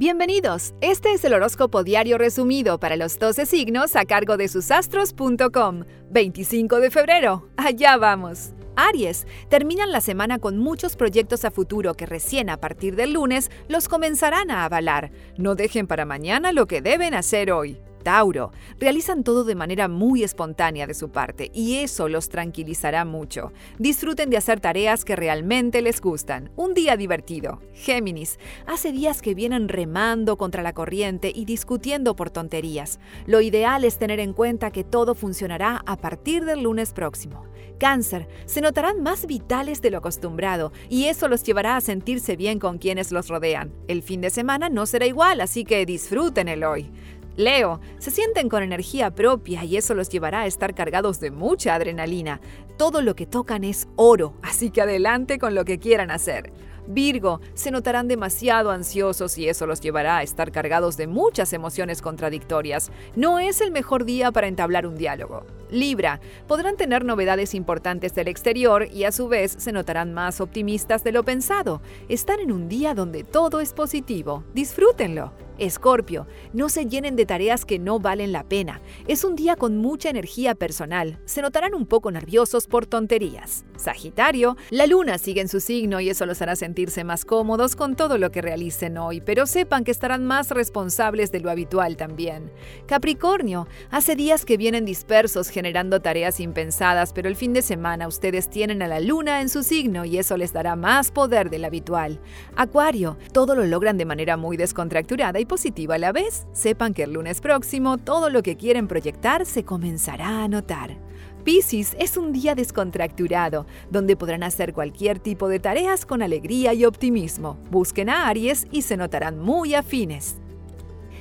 Bienvenidos, este es el horóscopo diario resumido para los 12 signos a cargo de susastros.com. 25 de febrero, allá vamos. Aries, terminan la semana con muchos proyectos a futuro que recién a partir del lunes los comenzarán a avalar. No dejen para mañana lo que deben hacer hoy. Tauro, realizan todo de manera muy espontánea de su parte y eso los tranquilizará mucho. Disfruten de hacer tareas que realmente les gustan. Un día divertido. Géminis, hace días que vienen remando contra la corriente y discutiendo por tonterías. Lo ideal es tener en cuenta que todo funcionará a partir del lunes próximo. Cáncer, se notarán más vitales de lo acostumbrado y eso los llevará a sentirse bien con quienes los rodean. El fin de semana no será igual, así que disfruten el hoy. Leo, se sienten con energía propia y eso los llevará a estar cargados de mucha adrenalina. Todo lo que tocan es oro, así que adelante con lo que quieran hacer. Virgo, se notarán demasiado ansiosos y eso los llevará a estar cargados de muchas emociones contradictorias. No es el mejor día para entablar un diálogo. Libra, podrán tener novedades importantes del exterior y a su vez se notarán más optimistas de lo pensado. Están en un día donde todo es positivo. Disfrútenlo. Escorpio, no se llenen de tareas que no valen la pena. Es un día con mucha energía personal. Se notarán un poco nerviosos por tonterías. Sagitario, la luna sigue en su signo y eso los hará sentirse más cómodos con todo lo que realicen hoy, pero sepan que estarán más responsables de lo habitual también. Capricornio, hace días que vienen dispersos generando tareas impensadas, pero el fin de semana ustedes tienen a la luna en su signo y eso les dará más poder del habitual. Acuario, todo lo logran de manera muy descontracturada y positiva a la vez. Sepan que el lunes próximo todo lo que quieren proyectar se comenzará a notar. Piscis es un día descontracturado, donde podrán hacer cualquier tipo de tareas con alegría y optimismo. Busquen a Aries y se notarán muy afines.